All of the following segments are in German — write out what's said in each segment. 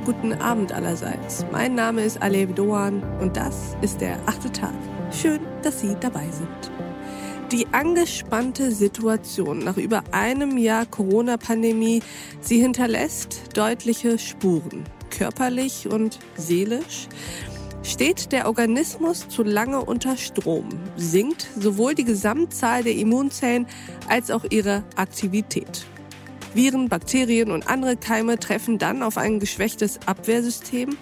guten Abend allerseits. Mein Name ist Alev Doan und das ist der achte Tag. Schön, dass Sie dabei sind. Die angespannte Situation nach über einem Jahr Corona-Pandemie, sie hinterlässt deutliche Spuren, körperlich und seelisch. Steht der Organismus zu lange unter Strom, sinkt sowohl die Gesamtzahl der Immunzellen als auch ihre Aktivität. Viren, Bakterien und andere Keime treffen dann auf ein geschwächtes Abwehrsystem.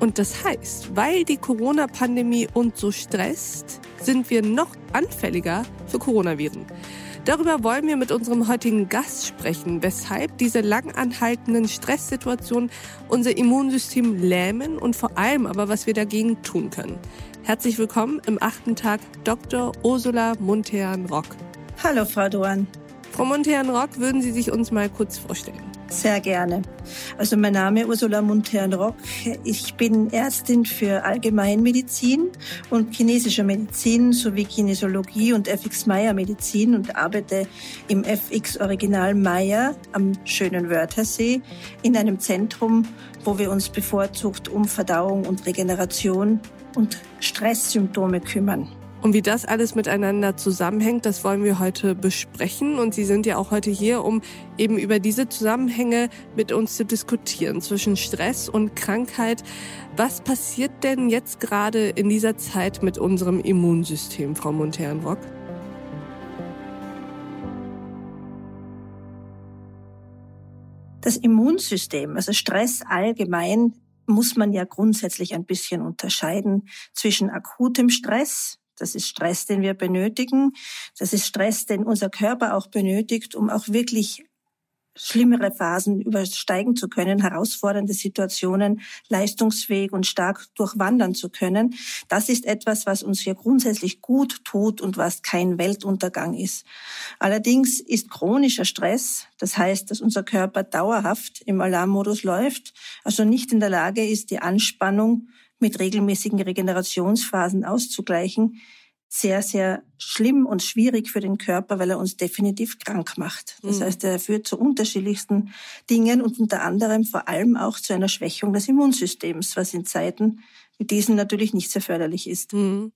Und das heißt, weil die Corona-Pandemie uns so stresst, sind wir noch anfälliger für Coronaviren. Darüber wollen wir mit unserem heutigen Gast sprechen, weshalb diese langanhaltenden Stresssituationen unser Immunsystem lähmen und vor allem aber, was wir dagegen tun können. Herzlich willkommen im achten Tag Dr. Ursula Muntean-Rock. Hallo, Frau Doan. Frau Montern-Rock, würden Sie sich uns mal kurz vorstellen? Sehr gerne. Also mein Name ist Ursula Montern-Rock. Ich bin Ärztin für Allgemeinmedizin und chinesische Medizin sowie Kinesiologie und FX Meyer Medizin und arbeite im FX Original Meyer am schönen Wörthersee in einem Zentrum, wo wir uns bevorzugt um Verdauung und Regeneration und Stresssymptome kümmern. Und wie das alles miteinander zusammenhängt, das wollen wir heute besprechen. Und Sie sind ja auch heute hier, um eben über diese Zusammenhänge mit uns zu diskutieren zwischen Stress und Krankheit. Was passiert denn jetzt gerade in dieser Zeit mit unserem Immunsystem, Frau Monternrock? Das Immunsystem, also Stress allgemein, muss man ja grundsätzlich ein bisschen unterscheiden zwischen akutem Stress, das ist Stress, den wir benötigen. Das ist Stress, den unser Körper auch benötigt, um auch wirklich schlimmere Phasen übersteigen zu können, herausfordernde Situationen leistungsfähig und stark durchwandern zu können. Das ist etwas, was uns hier grundsätzlich gut tut und was kein Weltuntergang ist. Allerdings ist chronischer Stress, das heißt, dass unser Körper dauerhaft im Alarmmodus läuft, also nicht in der Lage ist, die Anspannung mit regelmäßigen Regenerationsphasen auszugleichen, sehr, sehr schlimm und schwierig für den Körper, weil er uns definitiv krank macht. Das mhm. heißt, er führt zu unterschiedlichsten Dingen und unter anderem vor allem auch zu einer Schwächung des Immunsystems, was in Zeiten wie diesen natürlich nicht sehr förderlich ist. Mhm.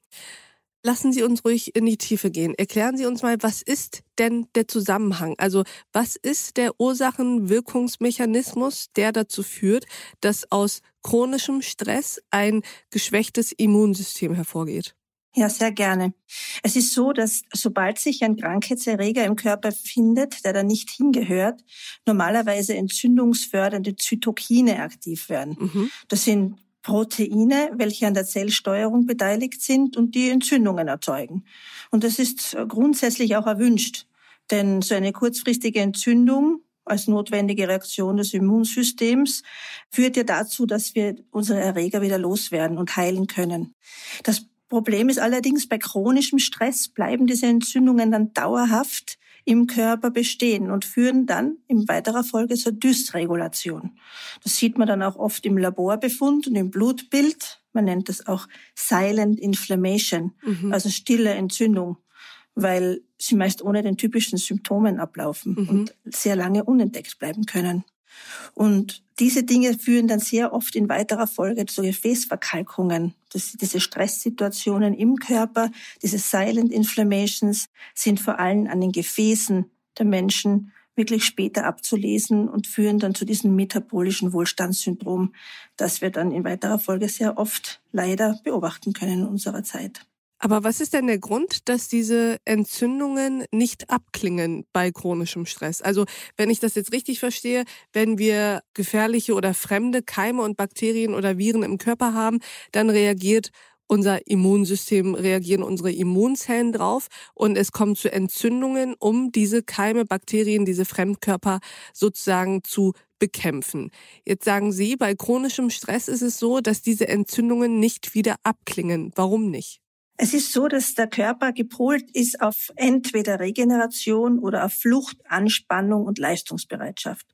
Lassen Sie uns ruhig in die Tiefe gehen. Erklären Sie uns mal, was ist denn der Zusammenhang? Also was ist der Ursachenwirkungsmechanismus, der dazu führt, dass aus chronischem Stress ein geschwächtes Immunsystem hervorgeht? Ja, sehr gerne. Es ist so, dass sobald sich ein Krankheitserreger im Körper findet, der da nicht hingehört, normalerweise entzündungsfördernde Zytokine aktiv werden. Mhm. Das sind Proteine, welche an der Zellsteuerung beteiligt sind und die Entzündungen erzeugen. Und das ist grundsätzlich auch erwünscht, denn so eine kurzfristige Entzündung als notwendige Reaktion des Immunsystems führt ja dazu, dass wir unsere Erreger wieder loswerden und heilen können. Das Problem ist allerdings, bei chronischem Stress bleiben diese Entzündungen dann dauerhaft im Körper bestehen und führen dann in weiterer Folge zur Dysregulation. Das sieht man dann auch oft im Laborbefund und im Blutbild. Man nennt das auch Silent Inflammation, mhm. also stille Entzündung, weil sie meist ohne den typischen Symptomen ablaufen mhm. und sehr lange unentdeckt bleiben können. Und diese Dinge führen dann sehr oft in weiterer Folge zu Gefäßverkalkungen. Das, diese Stresssituationen im Körper, diese Silent Inflammations sind vor allem an den Gefäßen der Menschen wirklich später abzulesen und führen dann zu diesem metabolischen Wohlstandssyndrom, das wir dann in weiterer Folge sehr oft leider beobachten können in unserer Zeit. Aber was ist denn der Grund, dass diese Entzündungen nicht abklingen bei chronischem Stress? Also, wenn ich das jetzt richtig verstehe, wenn wir gefährliche oder fremde Keime und Bakterien oder Viren im Körper haben, dann reagiert unser Immunsystem, reagieren unsere Immunzellen drauf und es kommt zu Entzündungen, um diese Keime, Bakterien, diese Fremdkörper sozusagen zu bekämpfen. Jetzt sagen Sie, bei chronischem Stress ist es so, dass diese Entzündungen nicht wieder abklingen. Warum nicht? Es ist so, dass der Körper gepolt ist auf entweder Regeneration oder auf Flucht, Anspannung und Leistungsbereitschaft.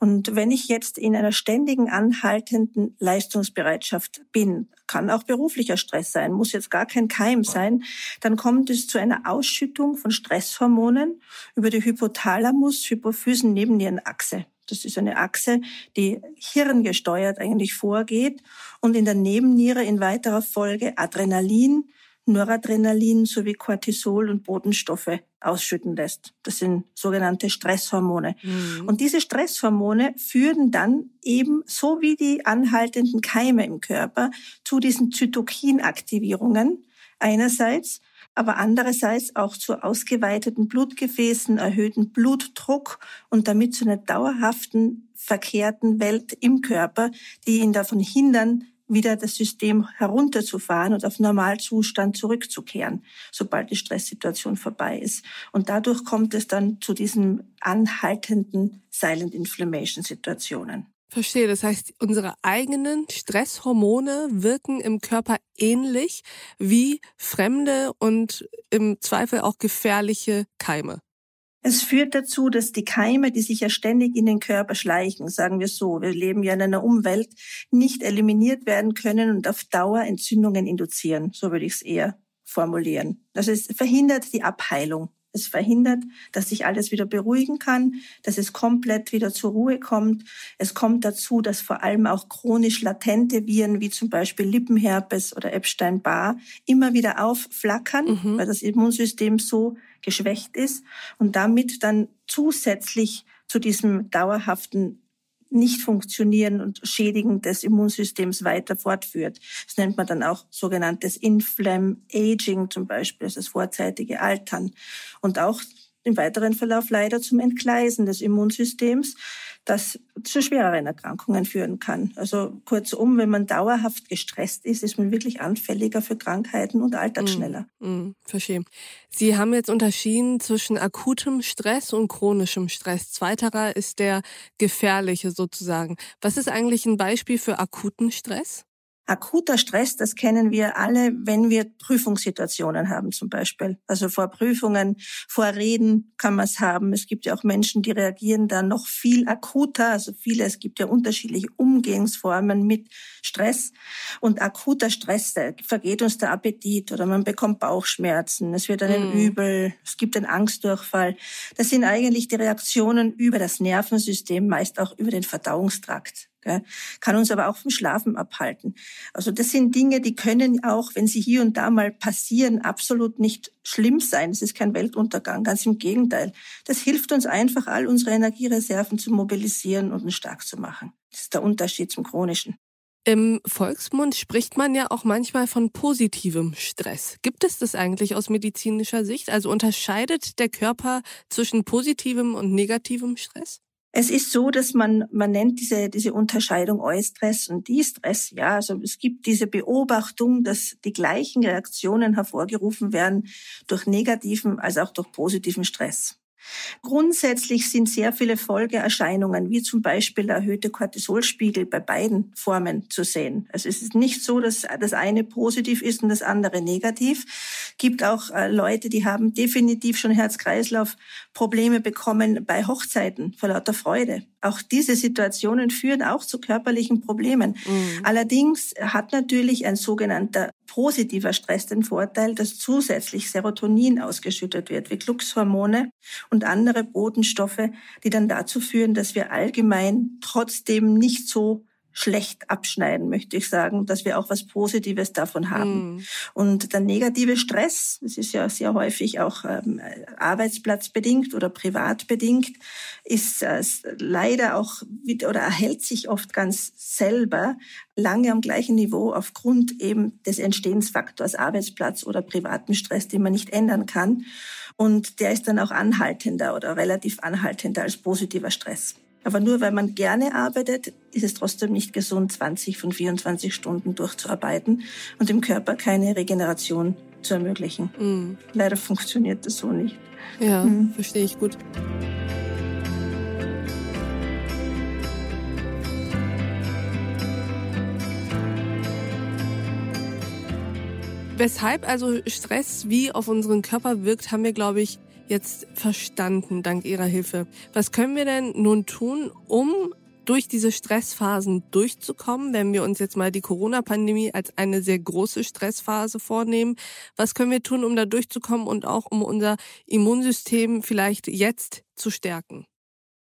Und wenn ich jetzt in einer ständigen anhaltenden Leistungsbereitschaft bin, kann auch beruflicher Stress sein, muss jetzt gar kein Keim sein, dann kommt es zu einer Ausschüttung von Stresshormonen über die Hypothalamus-Hypophysen-Nebennierenachse. Das ist eine Achse, die hirngesteuert eigentlich vorgeht und in der Nebenniere in weiterer Folge Adrenalin, Noradrenalin sowie Cortisol und Botenstoffe ausschütten lässt. Das sind sogenannte Stresshormone. Mhm. Und diese Stresshormone führen dann eben, so wie die anhaltenden Keime im Körper, zu diesen Zytokinaktivierungen einerseits, aber andererseits auch zu ausgeweiteten Blutgefäßen, erhöhten Blutdruck und damit zu einer dauerhaften verkehrten Welt im Körper, die ihn davon hindern, wieder das System herunterzufahren und auf Normalzustand zurückzukehren, sobald die Stresssituation vorbei ist. Und dadurch kommt es dann zu diesen anhaltenden Silent Inflammation Situationen. Verstehe. Das heißt, unsere eigenen Stresshormone wirken im Körper ähnlich wie fremde und im Zweifel auch gefährliche Keime. Es führt dazu, dass die Keime, die sich ja ständig in den Körper schleichen, sagen wir so, wir leben ja in einer Umwelt, nicht eliminiert werden können und auf Dauer Entzündungen induzieren. So würde ich es eher formulieren. Also es verhindert die Abheilung. Es verhindert, dass sich alles wieder beruhigen kann, dass es komplett wieder zur Ruhe kommt. Es kommt dazu, dass vor allem auch chronisch latente Viren wie zum Beispiel Lippenherpes oder Epstein-Barr immer wieder aufflackern, mhm. weil das Immunsystem so geschwächt ist und damit dann zusätzlich zu diesem dauerhaften nicht-Funktionieren und Schädigen des Immunsystems weiter fortführt. Das nennt man dann auch sogenanntes Inflam Aging zum Beispiel, also das vorzeitige Altern. Und auch im weiteren Verlauf leider zum Entgleisen des Immunsystems, das zu schwereren Erkrankungen führen kann. Also kurzum, wenn man dauerhaft gestresst ist, ist man wirklich anfälliger für Krankheiten und altert mm, schneller. Mm, verstehe. Sie haben jetzt unterschieden zwischen akutem Stress und chronischem Stress. Zweiterer ist der gefährliche sozusagen. Was ist eigentlich ein Beispiel für akuten Stress? Akuter Stress, das kennen wir alle, wenn wir Prüfungssituationen haben zum Beispiel. Also vor Prüfungen, vor Reden kann man es haben. Es gibt ja auch Menschen, die reagieren da noch viel akuter. Also viele, es gibt ja unterschiedliche Umgehungsformen mit Stress. Und akuter Stress, da vergeht uns der Appetit oder man bekommt Bauchschmerzen, es wird einem mm. übel, es gibt einen Angstdurchfall. Das sind eigentlich die Reaktionen über das Nervensystem, meist auch über den Verdauungstrakt kann uns aber auch vom Schlafen abhalten. Also das sind Dinge, die können auch, wenn sie hier und da mal passieren, absolut nicht schlimm sein. Es ist kein Weltuntergang, ganz im Gegenteil. Das hilft uns einfach, all unsere Energiereserven zu mobilisieren und stark zu machen. Das ist der Unterschied zum chronischen. Im Volksmund spricht man ja auch manchmal von positivem Stress. Gibt es das eigentlich aus medizinischer Sicht? Also unterscheidet der Körper zwischen positivem und negativem Stress? Es ist so, dass man, man nennt diese, diese Unterscheidung Eustress und Distress. Ja, also es gibt diese Beobachtung, dass die gleichen Reaktionen hervorgerufen werden durch negativen als auch durch positiven Stress. Grundsätzlich sind sehr viele Folgeerscheinungen, wie zum Beispiel der erhöhte Cortisolspiegel bei beiden Formen zu sehen. Also es ist nicht so, dass das eine positiv ist und das andere negativ. Gibt auch äh, Leute, die haben definitiv schon Herz-Kreislauf-Probleme bekommen bei Hochzeiten vor lauter Freude. Auch diese Situationen führen auch zu körperlichen Problemen. Mhm. Allerdings hat natürlich ein sogenannter positiver Stress den Vorteil, dass zusätzlich Serotonin ausgeschüttet wird, wie Glückshormone und andere Botenstoffe, die dann dazu führen, dass wir allgemein trotzdem nicht so schlecht abschneiden, möchte ich sagen, dass wir auch was Positives davon haben. Mm. Und der negative Stress, das ist ja sehr häufig auch ähm, arbeitsplatzbedingt oder privatbedingt, ist äh, leider auch oder erhält sich oft ganz selber lange am gleichen Niveau aufgrund eben des Entstehensfaktors Arbeitsplatz oder privaten Stress, den man nicht ändern kann. Und der ist dann auch anhaltender oder relativ anhaltender als positiver Stress. Aber nur weil man gerne arbeitet, ist es trotzdem nicht gesund, 20 von 24 Stunden durchzuarbeiten und dem Körper keine Regeneration zu ermöglichen. Mm. Leider funktioniert das so nicht. Ja, mm. verstehe ich gut. Weshalb also Stress wie auf unseren Körper wirkt, haben wir, glaube ich, jetzt verstanden, dank Ihrer Hilfe. Was können wir denn nun tun, um durch diese Stressphasen durchzukommen, wenn wir uns jetzt mal die Corona-Pandemie als eine sehr große Stressphase vornehmen. Was können wir tun, um da durchzukommen und auch um unser Immunsystem vielleicht jetzt zu stärken?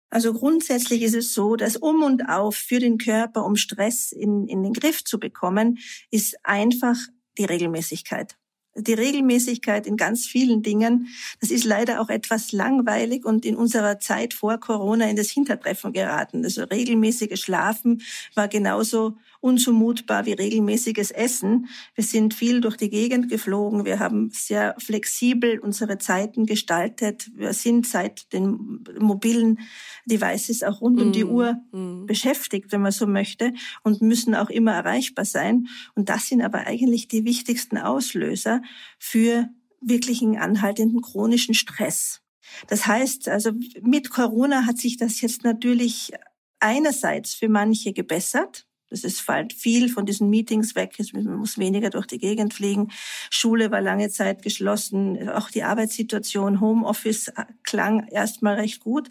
Also grundsätzlich ist es so, dass um und auf für den Körper, um Stress in, in den Griff zu bekommen, ist einfach die Regelmäßigkeit die Regelmäßigkeit in ganz vielen Dingen, das ist leider auch etwas langweilig und in unserer Zeit vor Corona in das Hintertreffen geraten. Also regelmäßiges Schlafen war genauso unzumutbar wie regelmäßiges Essen. Wir sind viel durch die Gegend geflogen. Wir haben sehr flexibel unsere Zeiten gestaltet. Wir sind seit den mobilen Devices auch rund mm. um die mm, Uhr mm. beschäftigt, wenn man so möchte, und müssen auch immer erreichbar sein. Und das sind aber eigentlich die wichtigsten Auslöser für wirklichen anhaltenden chronischen Stress. Das heißt, also mit Corona hat sich das jetzt natürlich einerseits für manche gebessert. Das ist fällt viel von diesen Meetings weg. Man muss weniger durch die Gegend fliegen. Schule war lange Zeit geschlossen. Auch die Arbeitssituation, Homeoffice äh, klang erstmal recht gut.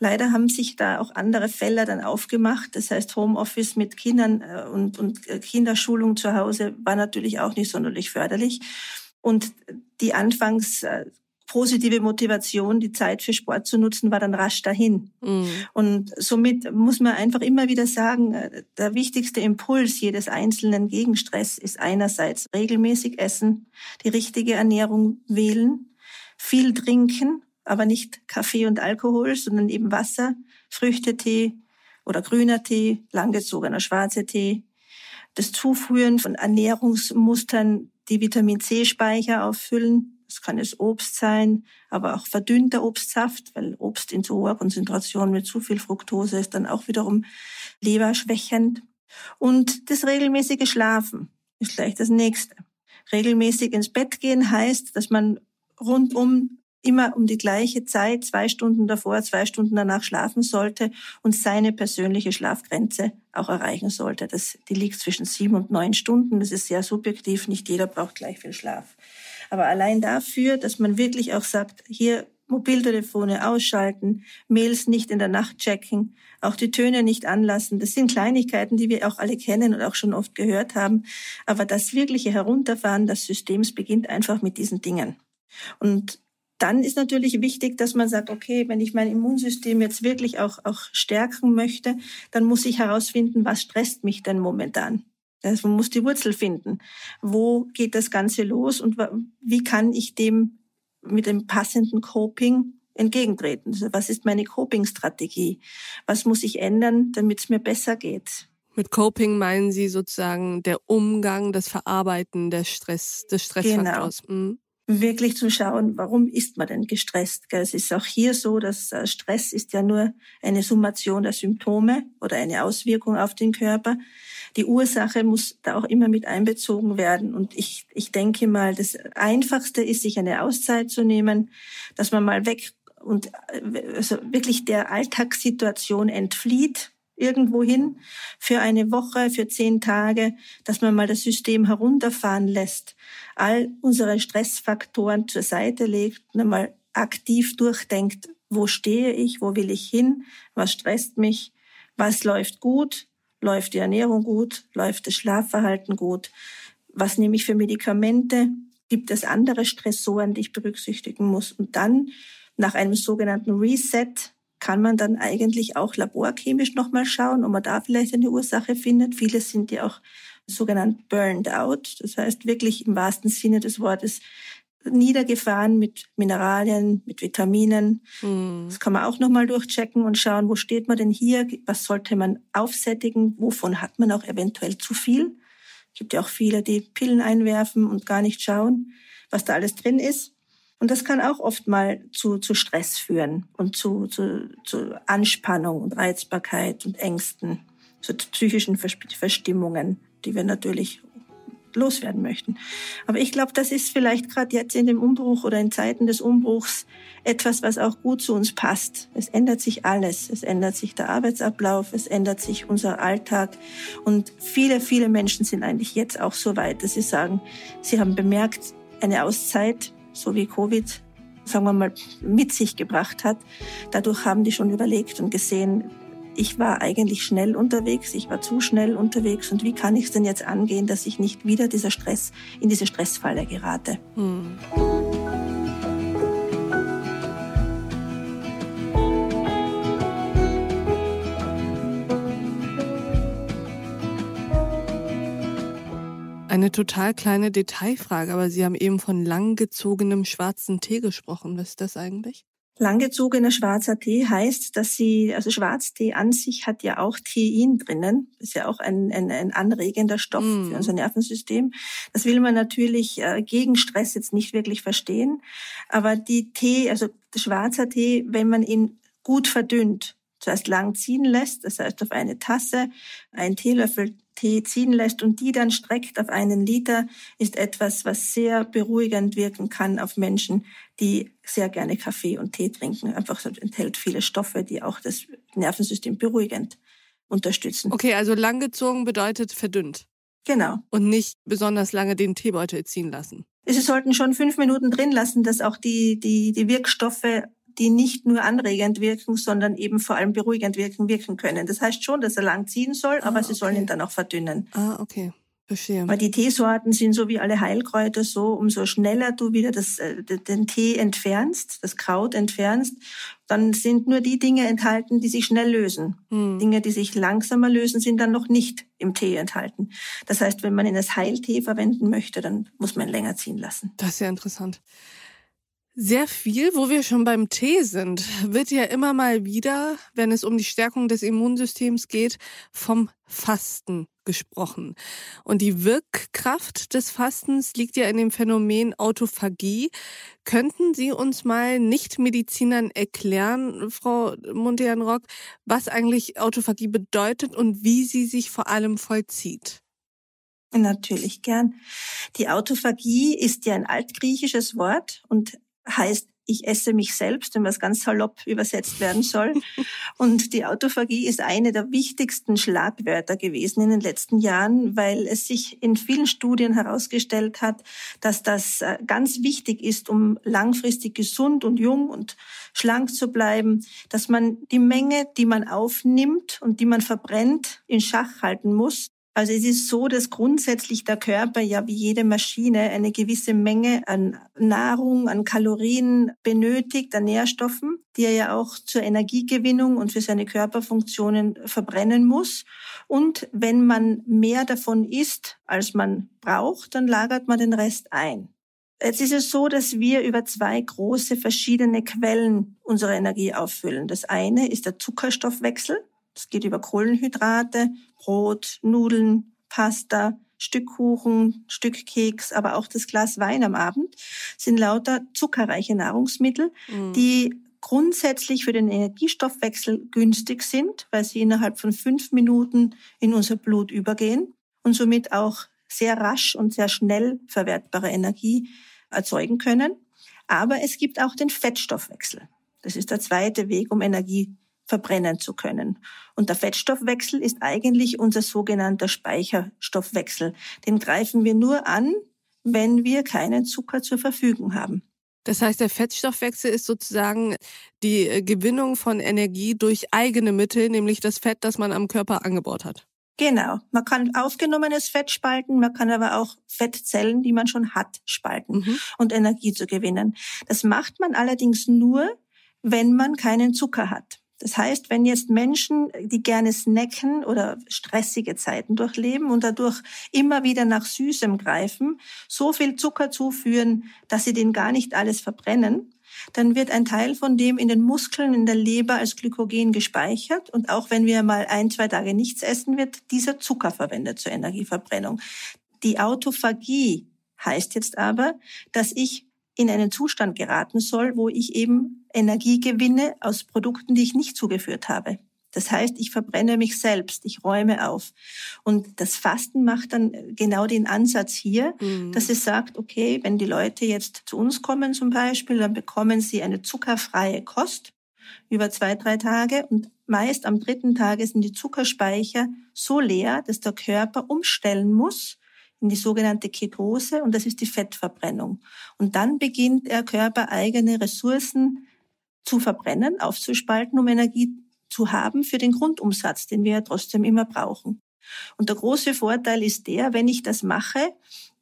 Leider haben sich da auch andere Fälle dann aufgemacht. Das heißt, Homeoffice mit Kindern äh, und, und äh, Kinderschulung zu Hause war natürlich auch nicht sonderlich förderlich. Und die anfangs positive Motivation, die Zeit für Sport zu nutzen, war dann rasch dahin. Mhm. Und somit muss man einfach immer wieder sagen, äh, der wichtigste Impuls jedes einzelnen Gegenstress ist einerseits regelmäßig essen, die richtige Ernährung wählen, viel trinken, aber nicht Kaffee und Alkohol, sondern eben Wasser, Früchtetee oder grüner Tee, langgezogener schwarzer Tee, das Zuführen von Ernährungsmustern, die Vitamin C-Speicher auffüllen, es kann es Obst sein, aber auch verdünnter Obstsaft, weil Obst in zu hoher Konzentration mit zu viel Fructose ist dann auch wiederum leberschwächend. Und das regelmäßige Schlafen ist gleich das nächste. Regelmäßig ins Bett gehen heißt, dass man rundum immer um die gleiche Zeit, zwei Stunden davor, zwei Stunden danach schlafen sollte und seine persönliche Schlafgrenze auch erreichen sollte. Das, die liegt zwischen sieben und neun Stunden. Das ist sehr subjektiv. Nicht jeder braucht gleich viel Schlaf. Aber allein dafür, dass man wirklich auch sagt, hier Mobiltelefone ausschalten, Mails nicht in der Nacht checken, auch die Töne nicht anlassen. Das sind Kleinigkeiten, die wir auch alle kennen und auch schon oft gehört haben. Aber das wirkliche Herunterfahren des Systems beginnt einfach mit diesen Dingen. Und dann ist natürlich wichtig, dass man sagt, okay, wenn ich mein Immunsystem jetzt wirklich auch, auch stärken möchte, dann muss ich herausfinden, was stresst mich denn momentan. Also man muss die Wurzel finden. Wo geht das Ganze los und wie kann ich dem mit dem passenden Coping entgegentreten? Also was ist meine Coping-Strategie? Was muss ich ändern, damit es mir besser geht? Mit Coping meinen Sie sozusagen der Umgang, das Verarbeiten des Stress, des Stressfaktors. Genau. Mhm wirklich zu schauen, warum ist man denn gestresst. Es ist auch hier so, dass äh, Stress ist ja nur eine Summation der Symptome oder eine Auswirkung auf den Körper. Die Ursache muss da auch immer mit einbezogen werden. Und ich, ich denke mal, das Einfachste ist, sich eine Auszeit zu nehmen, dass man mal weg und äh, also wirklich der Alltagssituation entflieht irgendwo hin für eine Woche, für zehn Tage, dass man mal das System herunterfahren lässt, all unsere Stressfaktoren zur Seite legt und aktiv durchdenkt, wo stehe ich, wo will ich hin, was stresst mich, was läuft gut, läuft die Ernährung gut, läuft das Schlafverhalten gut, was nehme ich für Medikamente, gibt es andere Stressoren, die ich berücksichtigen muss. Und dann nach einem sogenannten Reset kann man dann eigentlich auch laborchemisch nochmal schauen, ob man da vielleicht eine Ursache findet. Viele sind ja auch sogenannt burned out, das heißt wirklich im wahrsten Sinne des Wortes niedergefahren mit Mineralien, mit Vitaminen. Mm. Das kann man auch nochmal durchchecken und schauen, wo steht man denn hier, was sollte man aufsättigen, wovon hat man auch eventuell zu viel. Es gibt ja auch viele, die Pillen einwerfen und gar nicht schauen, was da alles drin ist. Und das kann auch oft mal zu, zu Stress führen und zu, zu, zu Anspannung und Reizbarkeit und Ängsten, zu psychischen Verstimmungen, die wir natürlich loswerden möchten. Aber ich glaube, das ist vielleicht gerade jetzt in dem Umbruch oder in Zeiten des Umbruchs etwas, was auch gut zu uns passt. Es ändert sich alles. Es ändert sich der Arbeitsablauf, es ändert sich unser Alltag. Und viele, viele Menschen sind eigentlich jetzt auch so weit, dass sie sagen, sie haben bemerkt, eine Auszeit so wie Covid, sagen wir mal, mit sich gebracht hat. Dadurch haben die schon überlegt und gesehen, ich war eigentlich schnell unterwegs, ich war zu schnell unterwegs und wie kann ich es denn jetzt angehen, dass ich nicht wieder dieser Stress, in diese Stressfalle gerate. Hm. Eine total kleine Detailfrage, aber Sie haben eben von langgezogenem schwarzen Tee gesprochen. Was ist das eigentlich? Langgezogener schwarzer Tee heißt, dass sie, also Schwarztee an sich hat ja auch Tein drinnen. Das ist ja auch ein, ein, ein anregender Stoff mm. für unser Nervensystem. Das will man natürlich äh, gegen Stress jetzt nicht wirklich verstehen. Aber die Tee, also schwarzer Tee, wenn man ihn gut verdünnt, zuerst lang ziehen lässt, das heißt auf eine Tasse, einen Teelöffel Tee ziehen lässt und die dann streckt auf einen Liter, ist etwas, was sehr beruhigend wirken kann auf Menschen, die sehr gerne Kaffee und Tee trinken. Einfach enthält viele Stoffe, die auch das Nervensystem beruhigend unterstützen. Okay, also langgezogen bedeutet verdünnt. Genau. Und nicht besonders lange den Teebeutel ziehen lassen. Sie sollten schon fünf Minuten drin lassen, dass auch die, die, die Wirkstoffe die nicht nur anregend wirken, sondern eben vor allem beruhigend wirken, wirken können. Das heißt schon, dass er lang ziehen soll, aber ah, okay. sie sollen ihn dann auch verdünnen. Ah, okay. Verstehe. Weil die Teesorten sind so wie alle Heilkräuter so, umso schneller du wieder das, äh, den Tee entfernst, das Kraut entfernst, dann sind nur die Dinge enthalten, die sich schnell lösen. Hm. Dinge, die sich langsamer lösen, sind dann noch nicht im Tee enthalten. Das heißt, wenn man ihn als Heiltee verwenden möchte, dann muss man ihn länger ziehen lassen. Das ist ja interessant. Sehr viel, wo wir schon beim Tee sind, wird ja immer mal wieder, wenn es um die Stärkung des Immunsystems geht, vom Fasten gesprochen. Und die Wirkkraft des Fastens liegt ja in dem Phänomen Autophagie. Könnten Sie uns mal Nichtmedizinern erklären, Frau Montean-Rock, was eigentlich Autophagie bedeutet und wie sie sich vor allem vollzieht? Natürlich gern. Die Autophagie ist ja ein altgriechisches Wort und heißt, ich esse mich selbst, wenn was ganz salopp übersetzt werden soll. Und die Autophagie ist eine der wichtigsten Schlagwörter gewesen in den letzten Jahren, weil es sich in vielen Studien herausgestellt hat, dass das äh, ganz wichtig ist, um langfristig gesund und jung und schlank zu bleiben, dass man die Menge, die man aufnimmt und die man verbrennt, in Schach halten muss, also es ist so, dass grundsätzlich der Körper ja wie jede Maschine eine gewisse Menge an Nahrung, an Kalorien benötigt, an Nährstoffen, die er ja auch zur Energiegewinnung und für seine Körperfunktionen verbrennen muss. Und wenn man mehr davon isst, als man braucht, dann lagert man den Rest ein. Jetzt ist es so, dass wir über zwei große verschiedene Quellen unsere Energie auffüllen. Das eine ist der Zuckerstoffwechsel. Es geht über Kohlenhydrate, Brot, Nudeln, Pasta, Stück Kuchen, Stück Keks, aber auch das Glas Wein am Abend sind lauter zuckerreiche Nahrungsmittel, mhm. die grundsätzlich für den Energiestoffwechsel günstig sind, weil sie innerhalb von fünf Minuten in unser Blut übergehen und somit auch sehr rasch und sehr schnell verwertbare Energie erzeugen können. Aber es gibt auch den Fettstoffwechsel. Das ist der zweite Weg, um Energie verbrennen zu können. Und der Fettstoffwechsel ist eigentlich unser sogenannter Speicherstoffwechsel. Den greifen wir nur an, wenn wir keinen Zucker zur Verfügung haben. Das heißt, der Fettstoffwechsel ist sozusagen die äh, Gewinnung von Energie durch eigene Mittel, nämlich das Fett, das man am Körper angebaut hat. Genau. Man kann aufgenommenes Fett spalten, man kann aber auch Fettzellen, die man schon hat, spalten mhm. und Energie zu gewinnen. Das macht man allerdings nur, wenn man keinen Zucker hat. Das heißt, wenn jetzt Menschen, die gerne snacken oder stressige Zeiten durchleben und dadurch immer wieder nach Süßem greifen, so viel Zucker zuführen, dass sie den gar nicht alles verbrennen, dann wird ein Teil von dem in den Muskeln, in der Leber als Glykogen gespeichert. Und auch wenn wir mal ein, zwei Tage nichts essen, wird dieser Zucker verwendet zur Energieverbrennung. Die Autophagie heißt jetzt aber, dass ich in einen Zustand geraten soll, wo ich eben Energie gewinne aus Produkten, die ich nicht zugeführt habe. Das heißt, ich verbrenne mich selbst, ich räume auf. Und das Fasten macht dann genau den Ansatz hier, mhm. dass es sagt, okay, wenn die Leute jetzt zu uns kommen zum Beispiel, dann bekommen sie eine zuckerfreie Kost über zwei, drei Tage und meist am dritten Tage sind die Zuckerspeicher so leer, dass der Körper umstellen muss in die sogenannte Ketose und das ist die Fettverbrennung. Und dann beginnt der Körper eigene Ressourcen zu verbrennen, aufzuspalten, um Energie zu haben für den Grundumsatz, den wir ja trotzdem immer brauchen. Und der große Vorteil ist der, wenn ich das mache,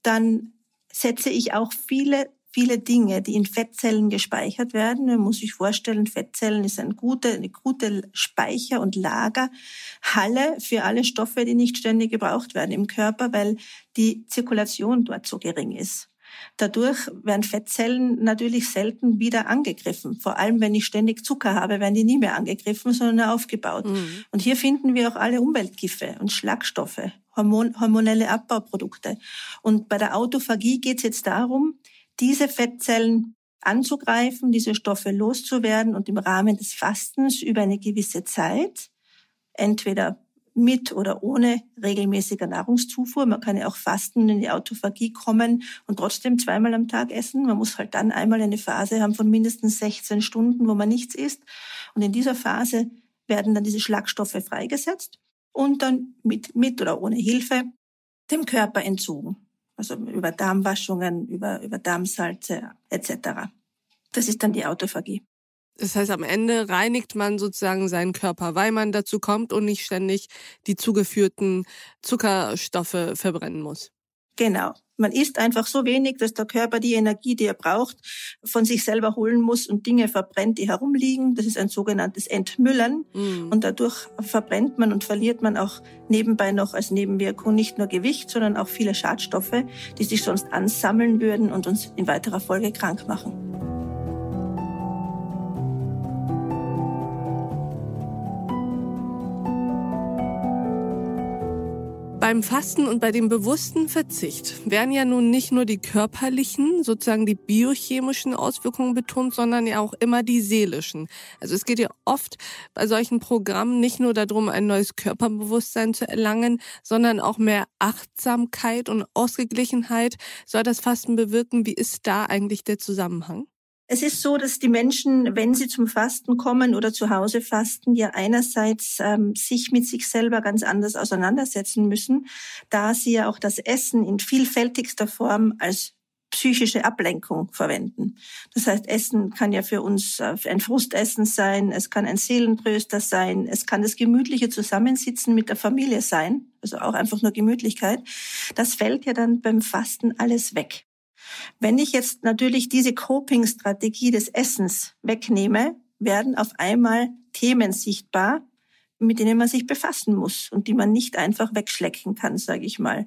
dann setze ich auch viele viele Dinge, die in Fettzellen gespeichert werden. Man muss sich vorstellen, Fettzellen ist ein gute, eine gute Speicher- und Lagerhalle für alle Stoffe, die nicht ständig gebraucht werden im Körper, weil die Zirkulation dort so gering ist. Dadurch werden Fettzellen natürlich selten wieder angegriffen. Vor allem, wenn ich ständig Zucker habe, werden die nie mehr angegriffen, sondern aufgebaut. Mhm. Und hier finden wir auch alle Umweltgifte und Schlagstoffe, Hormon hormonelle Abbauprodukte. Und bei der Autophagie geht es jetzt darum, diese Fettzellen anzugreifen, diese Stoffe loszuwerden und im Rahmen des Fastens über eine gewisse Zeit, entweder mit oder ohne regelmäßiger Nahrungszufuhr. Man kann ja auch fasten, in die Autophagie kommen und trotzdem zweimal am Tag essen. Man muss halt dann einmal eine Phase haben von mindestens 16 Stunden, wo man nichts isst. Und in dieser Phase werden dann diese Schlagstoffe freigesetzt und dann mit, mit oder ohne Hilfe dem Körper entzogen. Also über Darmwaschungen, über, über Darmsalze etc. Das ist dann die Autophagie. Das heißt, am Ende reinigt man sozusagen seinen Körper, weil man dazu kommt und nicht ständig die zugeführten Zuckerstoffe verbrennen muss. Genau. Man isst einfach so wenig, dass der Körper die Energie, die er braucht, von sich selber holen muss und Dinge verbrennt, die herumliegen. Das ist ein sogenanntes Entmüllen. Mm. Und dadurch verbrennt man und verliert man auch nebenbei noch als Nebenwirkung nicht nur Gewicht, sondern auch viele Schadstoffe, die sich sonst ansammeln würden und uns in weiterer Folge krank machen. Beim Fasten und bei dem bewussten Verzicht werden ja nun nicht nur die körperlichen, sozusagen die biochemischen Auswirkungen betont, sondern ja auch immer die seelischen. Also es geht ja oft bei solchen Programmen nicht nur darum, ein neues Körperbewusstsein zu erlangen, sondern auch mehr Achtsamkeit und Ausgeglichenheit soll das Fasten bewirken. Wie ist da eigentlich der Zusammenhang? Es ist so, dass die Menschen, wenn sie zum Fasten kommen oder zu Hause fasten, ja einerseits ähm, sich mit sich selber ganz anders auseinandersetzen müssen, da sie ja auch das Essen in vielfältigster Form als psychische Ablenkung verwenden. Das heißt, Essen kann ja für uns äh, ein Frustessen sein, es kann ein Seelentröster sein, es kann das gemütliche Zusammensitzen mit der Familie sein, also auch einfach nur Gemütlichkeit. Das fällt ja dann beim Fasten alles weg. Wenn ich jetzt natürlich diese Coping-Strategie des Essens wegnehme, werden auf einmal Themen sichtbar, mit denen man sich befassen muss und die man nicht einfach wegschlecken kann, sage ich mal.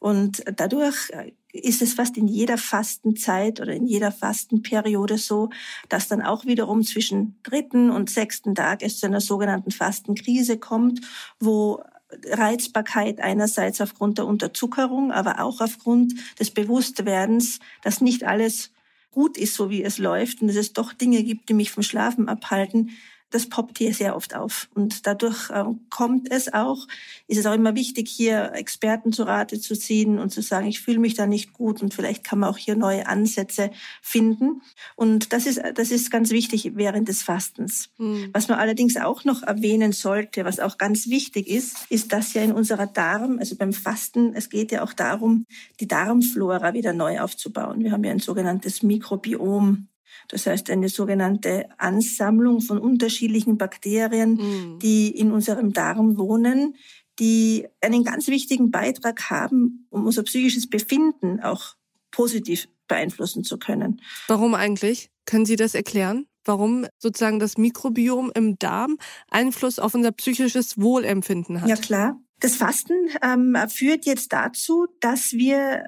Und dadurch ist es fast in jeder Fastenzeit oder in jeder Fastenperiode so, dass dann auch wiederum zwischen dritten und sechsten Tag es zu einer sogenannten Fastenkrise kommt, wo Reizbarkeit einerseits aufgrund der Unterzuckerung, aber auch aufgrund des Bewusstwerdens, dass nicht alles gut ist, so wie es läuft und dass es doch Dinge gibt, die mich vom Schlafen abhalten, das poppt hier sehr oft auf. Und dadurch äh, kommt es auch, ist es auch immer wichtig, hier Experten zu Rate zu ziehen und zu sagen, ich fühle mich da nicht gut und vielleicht kann man auch hier neue Ansätze finden. Und das ist, das ist ganz wichtig während des Fastens. Mhm. Was man allerdings auch noch erwähnen sollte, was auch ganz wichtig ist, ist, dass ja in unserer Darm, also beim Fasten, es geht ja auch darum, die Darmflora wieder neu aufzubauen. Wir haben ja ein sogenanntes Mikrobiom das heißt, eine sogenannte Ansammlung von unterschiedlichen Bakterien, mhm. die in unserem Darm wohnen, die einen ganz wichtigen Beitrag haben, um unser psychisches Befinden auch positiv beeinflussen zu können. Warum eigentlich? Können Sie das erklären? Warum sozusagen das Mikrobiom im Darm Einfluss auf unser psychisches Wohlempfinden hat? Ja klar. Das Fasten ähm, führt jetzt dazu, dass wir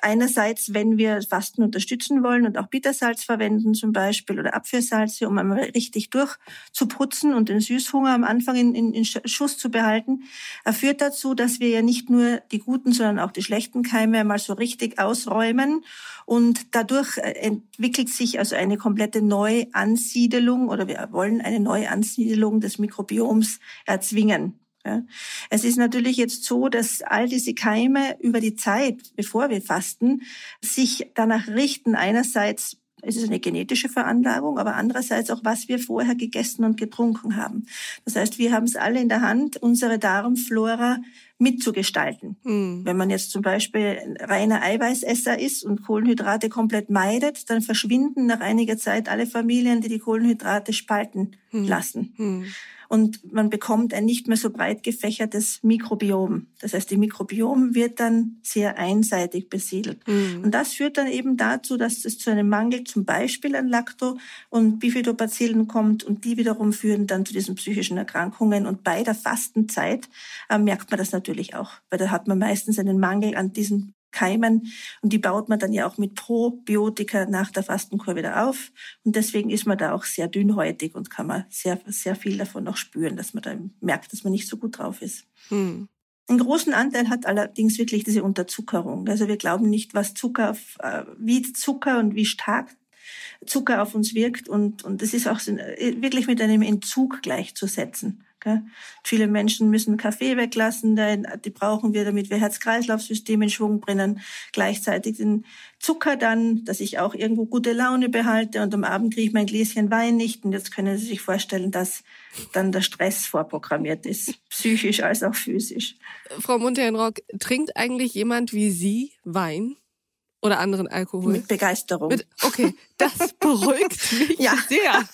einerseits, wenn wir Fasten unterstützen wollen und auch Bittersalz verwenden zum Beispiel oder Apfelsalze, um einmal richtig durchzuputzen und den Süßhunger am Anfang in, in, in Schuss zu behalten, er führt dazu, dass wir ja nicht nur die guten, sondern auch die schlechten Keime einmal so richtig ausräumen und dadurch äh, entwickelt sich also eine komplette Neuansiedelung oder wir wollen eine Neuansiedelung des Mikrobioms erzwingen. Ja. Es ist natürlich jetzt so, dass all diese Keime über die Zeit, bevor wir fasten, sich danach richten. Einerseits ist es eine genetische Veranlagung, aber andererseits auch, was wir vorher gegessen und getrunken haben. Das heißt, wir haben es alle in der Hand, unsere Darmflora mitzugestalten. Mhm. Wenn man jetzt zum Beispiel reiner Eiweißesser ist und Kohlenhydrate komplett meidet, dann verschwinden nach einiger Zeit alle Familien, die die Kohlenhydrate spalten mhm. lassen. Mhm. Und man bekommt ein nicht mehr so breit gefächertes Mikrobiom. Das heißt, die Mikrobiom wird dann sehr einseitig besiedelt. Mhm. Und das führt dann eben dazu, dass es zu einem Mangel zum Beispiel an Lacto- und Bifidobacillen kommt und die wiederum führen dann zu diesen psychischen Erkrankungen. Und bei der Fastenzeit äh, merkt man das natürlich auch, weil da hat man meistens einen Mangel an diesen Keimen und die baut man dann ja auch mit Probiotika nach der Fastenkur wieder auf und deswegen ist man da auch sehr dünnhäutig und kann man sehr, sehr viel davon noch spüren, dass man da merkt, dass man nicht so gut drauf ist. Hm. Einen großen Anteil hat allerdings wirklich diese Unterzuckerung. Also wir glauben nicht, was Zucker, äh, wie Zucker und wie stark Zucker auf uns wirkt und, und das ist auch äh, wirklich mit einem Entzug gleichzusetzen. Viele Menschen müssen Kaffee weglassen, die brauchen wir, damit wir Herz-Kreislauf-System in Schwung bringen. Gleichzeitig den Zucker dann, dass ich auch irgendwo gute Laune behalte und am Abend kriege ich mein Gläschen Wein nicht. Und jetzt können Sie sich vorstellen, dass dann der Stress vorprogrammiert ist, psychisch als auch physisch. Frau Munterhenrock, trinkt eigentlich jemand wie Sie Wein? Oder anderen Alkohol? Mit Begeisterung. Mit, okay, das beruhigt mich ja. sehr.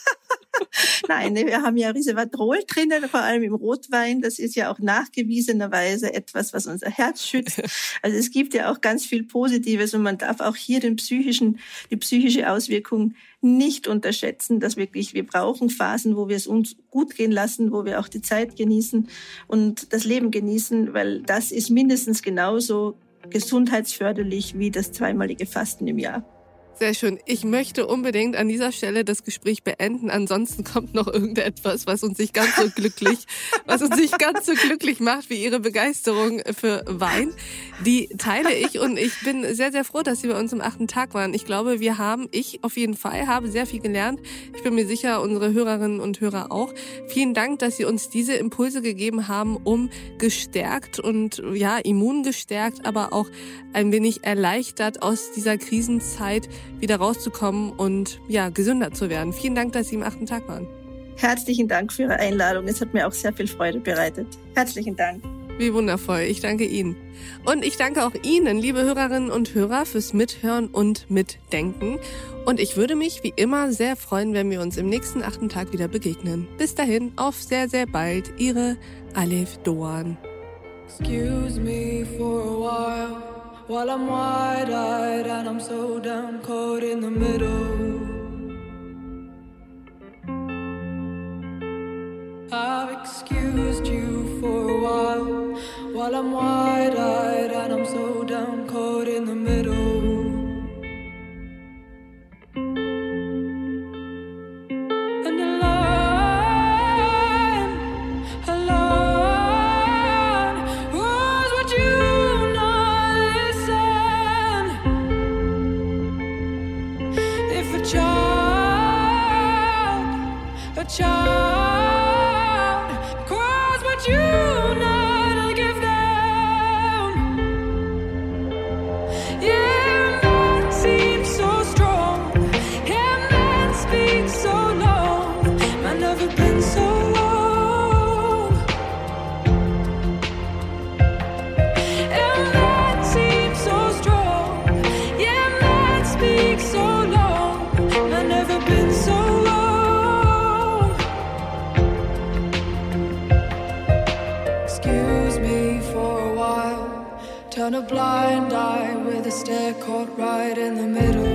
Nein, wir haben ja Risevatrol drinnen, vor allem im Rotwein. Das ist ja auch nachgewiesenerweise etwas, was unser Herz schützt. Also es gibt ja auch ganz viel Positives und man darf auch hier den psychischen, die psychische Auswirkung nicht unterschätzen, dass wirklich wir brauchen Phasen, wo wir es uns gut gehen lassen, wo wir auch die Zeit genießen und das Leben genießen, weil das ist mindestens genauso gesundheitsförderlich wie das zweimalige Fasten im Jahr. Sehr schön. Ich möchte unbedingt an dieser Stelle das Gespräch beenden. Ansonsten kommt noch irgendetwas, was uns nicht ganz so glücklich, was uns nicht ganz so glücklich macht wie Ihre Begeisterung für Wein. Die teile ich und ich bin sehr, sehr froh, dass Sie bei uns am achten Tag waren. Ich glaube, wir haben, ich auf jeden Fall, habe sehr viel gelernt. Ich bin mir sicher, unsere Hörerinnen und Hörer auch. Vielen Dank, dass Sie uns diese Impulse gegeben haben, um gestärkt und ja, immun gestärkt, aber auch ein wenig erleichtert aus dieser Krisenzeit wieder rauszukommen und ja, gesünder zu werden. Vielen Dank, dass Sie im achten Tag waren. Herzlichen Dank für Ihre Einladung. Es hat mir auch sehr viel Freude bereitet. Herzlichen Dank. Wie wundervoll. Ich danke Ihnen. Und ich danke auch Ihnen, liebe Hörerinnen und Hörer, fürs Mithören und Mitdenken. Und ich würde mich wie immer sehr freuen, wenn wir uns im nächsten achten Tag wieder begegnen. Bis dahin, auf sehr, sehr bald. Ihre Alef Doan. Excuse me for a while. While I'm wide eyed and I'm so down, caught in the middle. I've excused you for a while. While I'm wide eyed and I'm so down, caught in the middle. a blind eye with a stare caught right in the middle.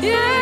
Yeah.